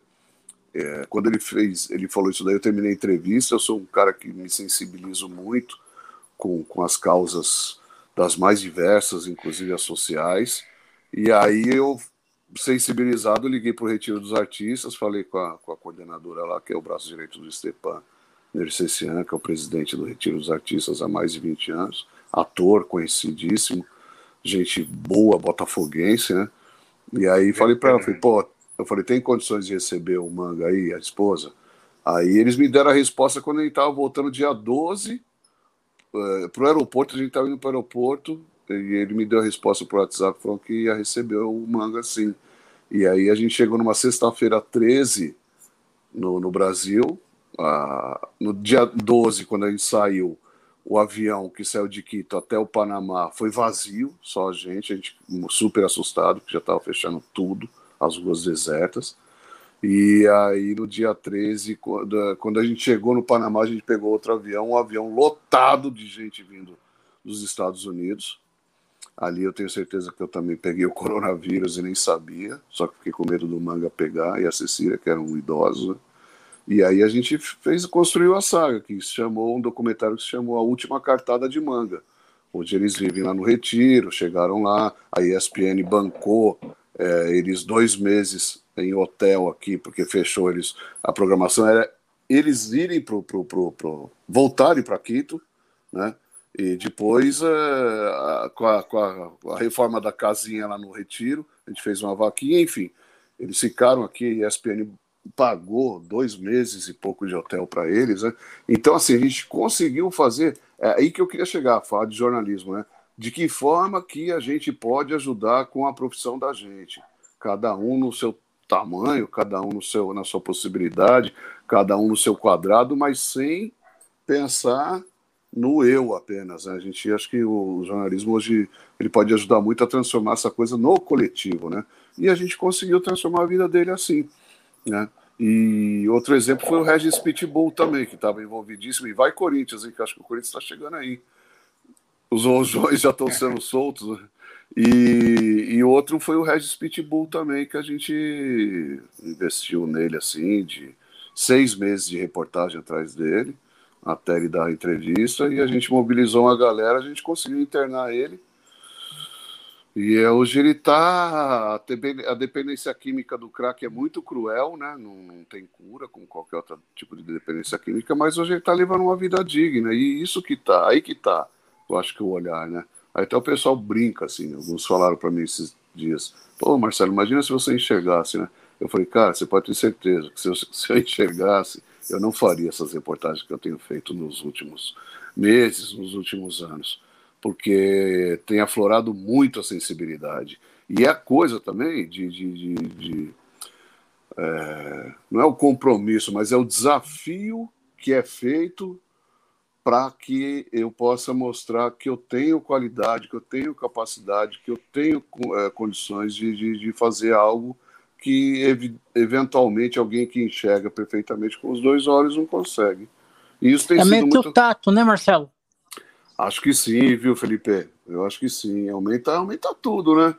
É, quando ele fez, ele falou isso daí, eu terminei a entrevista, eu sou um cara que me sensibilizo muito com, com as causas das mais diversas, inclusive as sociais. E aí eu, sensibilizado, liguei para o Retiro dos Artistas, falei com a, com a coordenadora lá, que é o braço direito do Stepan Nercessian, que é o presidente do Retiro dos Artistas há mais de 20 anos, ator conhecidíssimo, gente boa, botafoguense, né? E aí falei para ela, falei, pô, eu falei, tem condições de receber o manga aí, a esposa? Aí eles me deram a resposta quando ele estava voltando dia 12 uh, para o aeroporto, a gente estava indo para o aeroporto, e ele me deu a resposta para o WhatsApp, falou que ia receber o manga sim. E aí a gente chegou numa sexta-feira 13 no, no Brasil, no dia 12, quando a gente saiu, o avião que saiu de Quito até o Panamá foi vazio, só a gente, a gente super assustado, que já estava fechando tudo, as ruas desertas. E aí, no dia 13, quando, quando a gente chegou no Panamá, a gente pegou outro avião, um avião lotado de gente vindo dos Estados Unidos. Ali eu tenho certeza que eu também peguei o coronavírus e nem sabia, só que fiquei com medo do manga pegar, e a Cecília, que era um idoso. E aí a gente fez, construiu a saga, que se chamou um documentário que se chamou A Última Cartada de Manga. Hoje eles vivem lá no Retiro, chegaram lá, a ESPN bancou é, eles dois meses em hotel aqui, porque fechou eles. A programação era eles irem pro, pro, pro, pro voltarem para Quito, né? E depois, é, com, a, com, a, a, reforma da casinha lá no Retiro, a gente fez uma vaquinha, enfim. Eles ficaram aqui, a ESPN pagou dois meses e pouco de hotel para eles, né? Então, assim, a gente conseguiu fazer. É aí que eu queria chegar, falar de jornalismo, né? De que forma que a gente pode ajudar com a profissão da gente, cada um no seu tamanho, cada um no seu, na sua possibilidade, cada um no seu quadrado, mas sem pensar no eu apenas. Né? A gente acha que o jornalismo hoje ele pode ajudar muito a transformar essa coisa no coletivo, né? E a gente conseguiu transformar a vida dele assim, né? E outro exemplo foi o Regis Pitbull também, que estava envolvidíssimo. E vai Corinthians, hein, que acho que o Corinthians está chegando aí. Os rojões já estão sendo soltos. Né? E, e outro foi o Regis Pitbull também, que a gente investiu nele assim, de seis meses de reportagem atrás dele até ele dar a entrevista e a gente mobilizou uma galera, a gente conseguiu internar ele. E é, hoje ele está. A dependência química do crack é muito cruel, né? Não, não, tem cura, como qualquer outro tipo de dependência química, mas hoje ele está levando uma vida digna. E isso que tá, aí que tá, eu acho que o olhar, né? Aí até o pessoal brinca, assim, alguns falaram para mim esses dias. Pô, Marcelo, imagina se você enxergasse, né? Eu falei, cara, você pode ter certeza que se eu, se eu enxergasse, eu não faria essas reportagens que eu tenho feito nos últimos meses, nos últimos anos, porque tem aflorado muito a sensibilidade. E é a coisa também de. de, de, de é, não é o compromisso, mas é o desafio que é feito para que eu possa mostrar que eu tenho qualidade, que eu tenho capacidade, que eu tenho é, condições de, de, de fazer algo que ev eventualmente alguém que enxerga perfeitamente com os dois olhos não consegue. E isso tem é sido meio muito... o tato, né, Marcelo? Acho que sim, viu, Felipe? Eu acho que sim. Aumenta, aumenta tudo, né?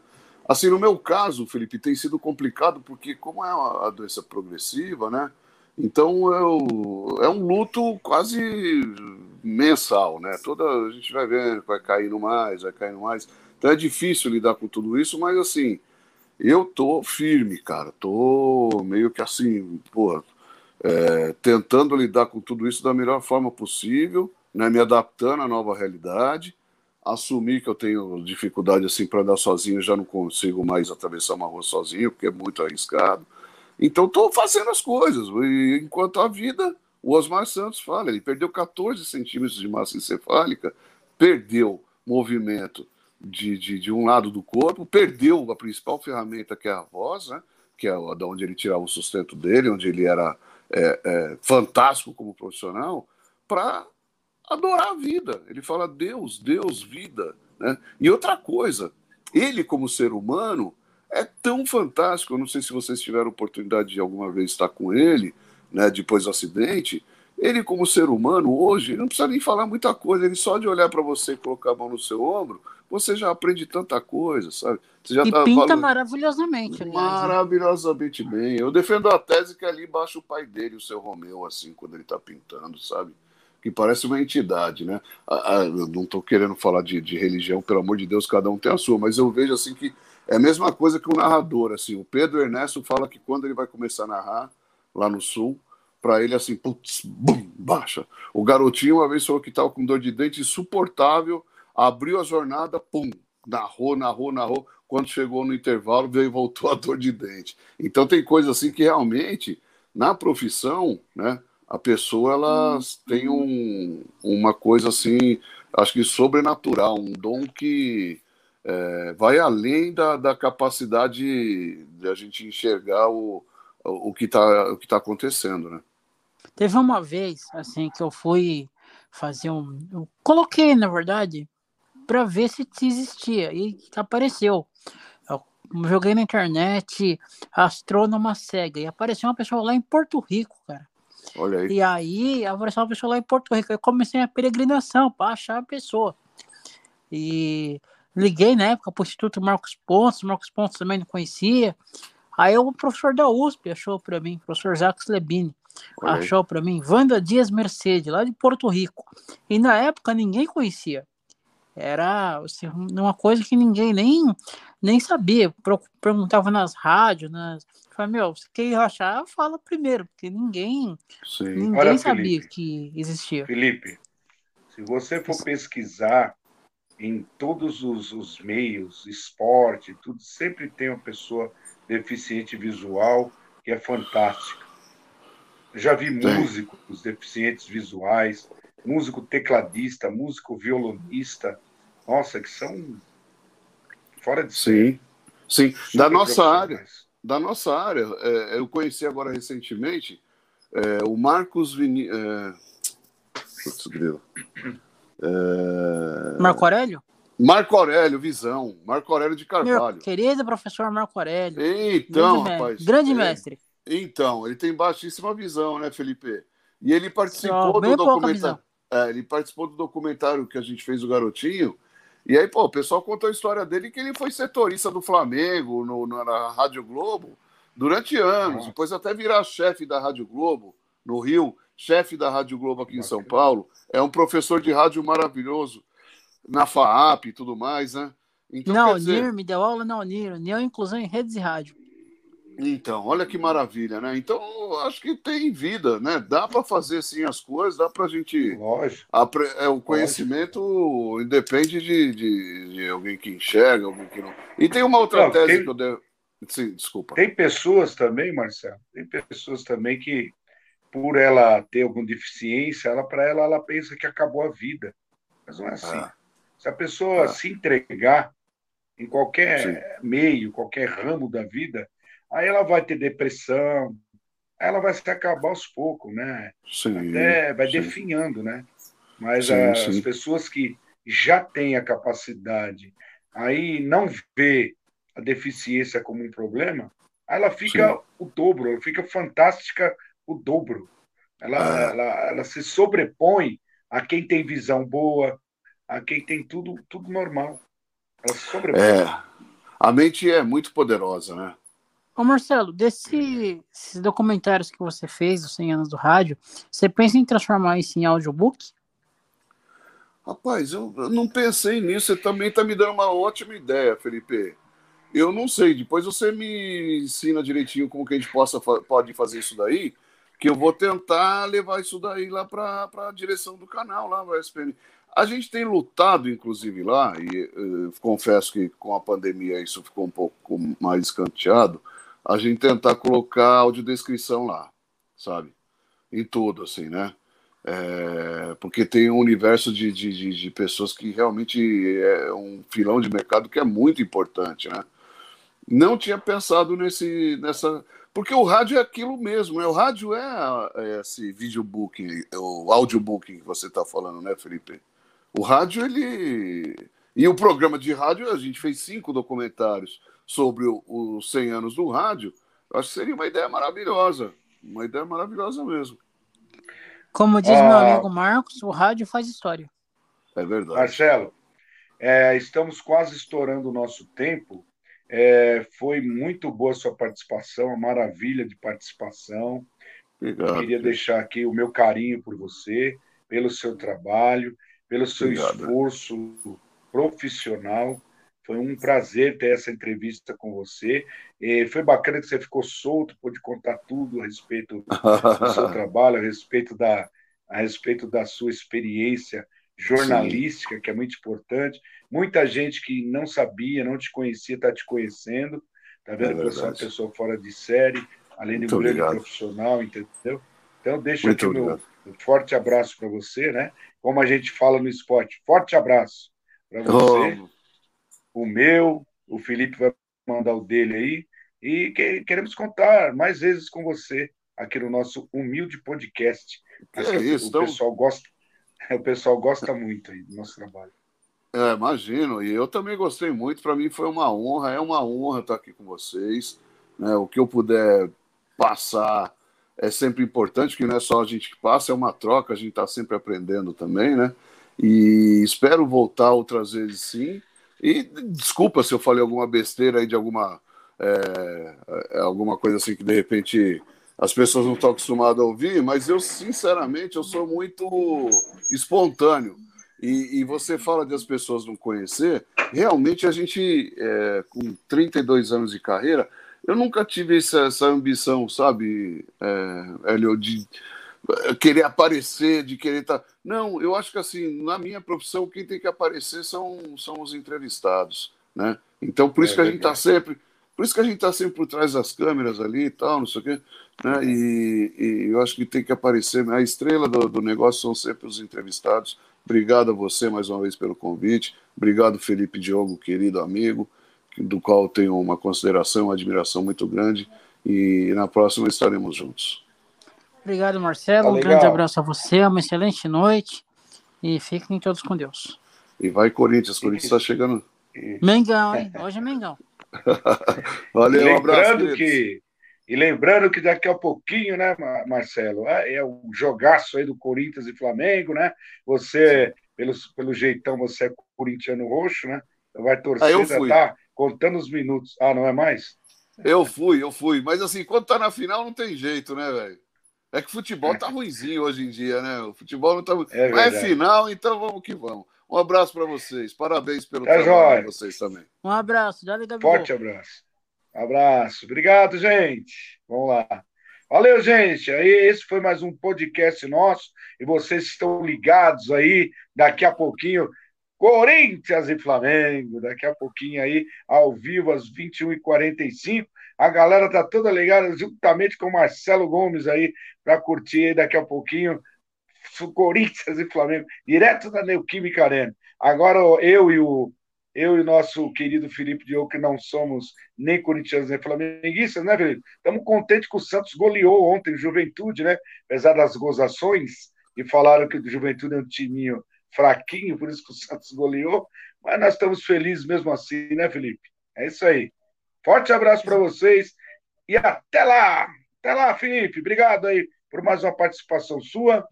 Assim, no meu caso, Felipe, tem sido complicado porque, como é uma doença progressiva, né? Então eu, é um luto quase mensal, né? Toda a gente vai vendo, vai caindo mais, vai caindo mais. Então é difícil lidar com tudo isso, mas assim, eu tô firme, cara. Tô meio que assim, porra, é, tentando lidar com tudo isso da melhor forma possível, né, me adaptando à nova realidade. Assumir que eu tenho dificuldade assim para andar sozinho, já não consigo mais atravessar uma rua sozinho, porque é muito arriscado. Então estou fazendo as coisas. E, enquanto a vida, o Osmar Santos fala, ele perdeu 14 centímetros de massa encefálica, perdeu movimento, de, de, de, um lado do corpo, perdeu a principal ferramenta que é a voz, né? que é da onde ele tirava o sustento dele, onde ele era é, é, fantástico como profissional, para adorar a vida. Ele fala Deus, Deus, vida. Né? E outra coisa, ele como ser humano é tão fantástico. Eu não sei se vocês tiveram oportunidade de alguma vez estar com ele, né, depois do acidente. Ele, como ser humano, hoje, não precisa nem falar muita coisa, ele só de olhar para você e colocar a mão no seu ombro, você já aprende tanta coisa, sabe? Você já e tá pinta valor... maravilhosamente. Aliás. Maravilhosamente bem. Eu defendo a tese que ali embaixo o pai dele, o seu Romeu, assim, quando ele está pintando, sabe? Que parece uma entidade, né? Eu não estou querendo falar de, de religião, pelo amor de Deus, cada um tem a sua, mas eu vejo assim que é a mesma coisa que o narrador, assim. O Pedro Ernesto fala que quando ele vai começar a narrar lá no Sul, para ele assim, putz, bum, baixa. O garotinho uma vez falou que estava com dor de dente insuportável abriu a jornada, pum, narrou, narrou, narrou. Quando chegou no intervalo, veio e voltou a dor de dente. Então tem coisa assim que realmente, na profissão, né, a pessoa ela tem um, uma coisa assim, acho que sobrenatural, um dom que é, vai além da, da capacidade de a gente enxergar o, o que está o que tá acontecendo, né? Teve uma vez, assim, que eu fui fazer um. Eu coloquei, na verdade, para ver se existia. E apareceu. Eu joguei na internet astrônoma cega e apareceu uma pessoa lá em Porto Rico, cara. Olha aí. E aí apareceu uma pessoa lá em Porto Rico. Eu comecei a peregrinação para achar a pessoa. E liguei na época para o Instituto Marcos Pontes, Marcos Pontes também não conhecia. Aí o professor da USP achou para mim, professor Jacques Lebini. achou para mim Wanda Dias Mercedes, lá de Porto Rico. E na época ninguém conhecia. Era assim, uma coisa que ninguém nem, nem sabia. Perguntava nas rádios, nas. Falei, meu, se quer achar, fala primeiro, porque ninguém, ninguém Olha, sabia Felipe, que existia. Felipe, se você for pesquisar em todos os, os meios, esporte, tudo, sempre tem uma pessoa deficiente visual que é fantástica. Eu já vi Sim. músicos deficientes visuais, músico tecladista, músico violonista, nossa, que são fora de Sim, sim. Da nossa área, da nossa área, é, eu conheci agora recentemente é, o Marcos Vini... É... Putz, grilo. É... Marco Aurélio? Marco Aurélio, visão. Marco Aurélio de Carvalho. Meu querido professor Marco Aurélio. Então, grande rapaz. Grande é, mestre. Então, ele tem baixíssima visão, né, Felipe? E ele participou Só do documentário. É, ele participou do documentário que a gente fez o Garotinho. E aí, pô, o pessoal contou a história dele que ele foi setorista do Flamengo no, na Rádio Globo durante anos. Depois até virar chefe da Rádio Globo no Rio, chefe da Rádio Globo aqui em São Paulo. É um professor de rádio maravilhoso na FAAP e tudo mais, né? Então, na Unir, dizer... me deu aula na Unir, União Inclusão em Redes e Rádio. Então, olha que maravilha, né? Então, acho que tem vida, né? Dá para fazer sim as coisas, dá para a gente. Lógico. Apre... É, o conhecimento Lógico. independe de, de, de, alguém que enxerga, alguém que não. E tem uma outra não, tese tem... que eu devo. Sim, desculpa. Tem pessoas também, Marcelo, tem pessoas também que, por ela ter alguma deficiência, ela para ela, ela pensa que acabou a vida. Mas não é assim. Ah. Se a pessoa ah. se entregar em qualquer Sim. meio, qualquer ramo da vida, aí ela vai ter depressão, ela vai se acabar aos poucos, né? Sim, Até vai sim. definhando, né? Mas sim, as pessoas que já têm a capacidade, aí não vê a deficiência como um problema, ela fica o dobro, ela fica fantástica o dobro. Ela, ah. ela, ela se sobrepõe a quem tem visão boa, a quem tem tudo, tudo normal. Ela se sobrepõe. É, a mente é muito poderosa, né? Ô Marcelo, desses documentários que você fez, os 100 anos do rádio, você pensa em transformar isso em audiobook? Rapaz, eu, eu não pensei nisso. Você também está me dando uma ótima ideia, Felipe. Eu não sei. Depois você me ensina direitinho como que a gente possa, pode fazer isso daí que eu vou tentar levar isso daí lá para a direção do canal, lá no SPN. A gente tem lutado, inclusive, lá, e uh, confesso que com a pandemia isso ficou um pouco mais escanteado, a gente tentar colocar audiodescrição lá, sabe? Em tudo, assim, né? É, porque tem um universo de, de, de, pessoas que realmente é um filão de mercado que é muito importante, né? Não tinha pensado nesse, nessa porque o rádio é aquilo mesmo, né? O rádio é, é esse videobooking, o audiobooking que você está falando, né, Felipe? O rádio, ele. E o programa de rádio, a gente fez cinco documentários sobre os 100 anos do rádio. Eu acho que seria uma ideia maravilhosa. Uma ideia maravilhosa mesmo. Como diz ah, meu amigo Marcos, o rádio faz história. É verdade. Marcelo, é, estamos quase estourando o nosso tempo. É, foi muito boa a sua participação, uma maravilha de participação. Obrigado. Eu queria deixar aqui o meu carinho por você, pelo seu trabalho, pelo seu Obrigado. esforço profissional. Foi um prazer ter essa entrevista com você. E foi bacana que você ficou solto, pôde contar tudo a respeito do seu trabalho, a respeito da, a respeito da sua experiência jornalística, Sim. que é muito importante. Muita gente que não sabia, não te conhecia, está te conhecendo. Está vendo é que você é uma pessoa fora de série, além de um grande profissional, entendeu? Então, deixa muito aqui meu um forte abraço para você, né? Como a gente fala no esporte, forte abraço para você. Oh. O meu, o Felipe vai mandar o dele aí. E que, queremos contar mais vezes com você aqui no nosso humilde podcast. É isso, o então... pessoal gosta, o pessoal gosta muito aí do nosso trabalho. É, imagino. E eu também gostei muito. Para mim foi uma honra, é uma honra estar aqui com vocês. Né? O que eu puder passar é sempre importante, que não é só a gente que passa, é uma troca, a gente está sempre aprendendo também, né? E espero voltar outras vezes sim. E desculpa se eu falei alguma besteira aí de alguma, é, alguma coisa assim que de repente as pessoas não estão acostumadas a ouvir, mas eu, sinceramente, eu sou muito espontâneo. E, e você fala de as pessoas não conhecer, realmente a gente, é, com 32 anos de carreira, eu nunca tive essa, essa ambição, sabe, é, de querer aparecer, de querer estar. Tá... Não, eu acho que assim, na minha profissão, quem tem que aparecer são, são os entrevistados, né? Então, por isso é, que a gente está sempre por isso que a gente está sempre por trás das câmeras ali e tal, não sei o quê. Né? E, e eu acho que tem que aparecer. A estrela do, do, negócio são sempre os entrevistados. Obrigado a você mais uma vez pelo convite. Obrigado, Felipe Diogo, querido amigo, do qual tenho uma consideração, uma admiração muito grande. E na próxima estaremos juntos. Obrigado, Marcelo. Tá um grande abraço a você. Uma excelente noite. E fiquem todos com Deus. E vai, Corinthians. Corinthians está chegando. Mengão, hein? Hoje é Mengão. Valeu, lembrando um abraço. Que, e lembrando que daqui a pouquinho, né, Marcelo, é, é o jogaço aí do Corinthians e Flamengo, né? Você, pelo, pelo jeitão, você é corintiano roxo, né? Vai torcer, ah, eu fui. tá contando os minutos. Ah, não é mais? Eu fui, eu fui. Mas assim, quando tá na final, não tem jeito, né, velho? É que futebol tá ruimzinho hoje em dia, né? O futebol não tá. É Mas é final, então vamos que vamos. Um abraço para vocês. Parabéns pelo é trabalho de vocês também. Um abraço. Dale, Forte abraço. Abraço. Obrigado, gente. Vamos lá. Valeu, gente. Aí, esse foi mais um podcast nosso. E vocês estão ligados aí. Daqui a pouquinho, Corinthians e Flamengo. Daqui a pouquinho aí, ao vivo, às 21h45. A galera tá toda ligada, juntamente com o Marcelo Gomes aí, para curtir aí daqui a pouquinho Corinthians e Flamengo, direto da Neoquímica Arena. Agora eu e o eu e o nosso querido Felipe Diogo, que não somos nem corintianos nem flamenguistas, né, Felipe? Estamos contentes que o Santos goleou ontem Juventude, né? Apesar das gozações, e falaram que o Juventude é um timinho fraquinho, por isso que o Santos goleou, mas nós estamos felizes mesmo assim, né, Felipe? É isso aí. Forte abraço para vocês e até lá! Até lá, Felipe. Obrigado aí por mais uma participação sua.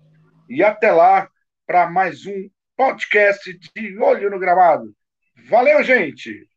E até lá para mais um podcast de Olho no Gramado. Valeu, gente!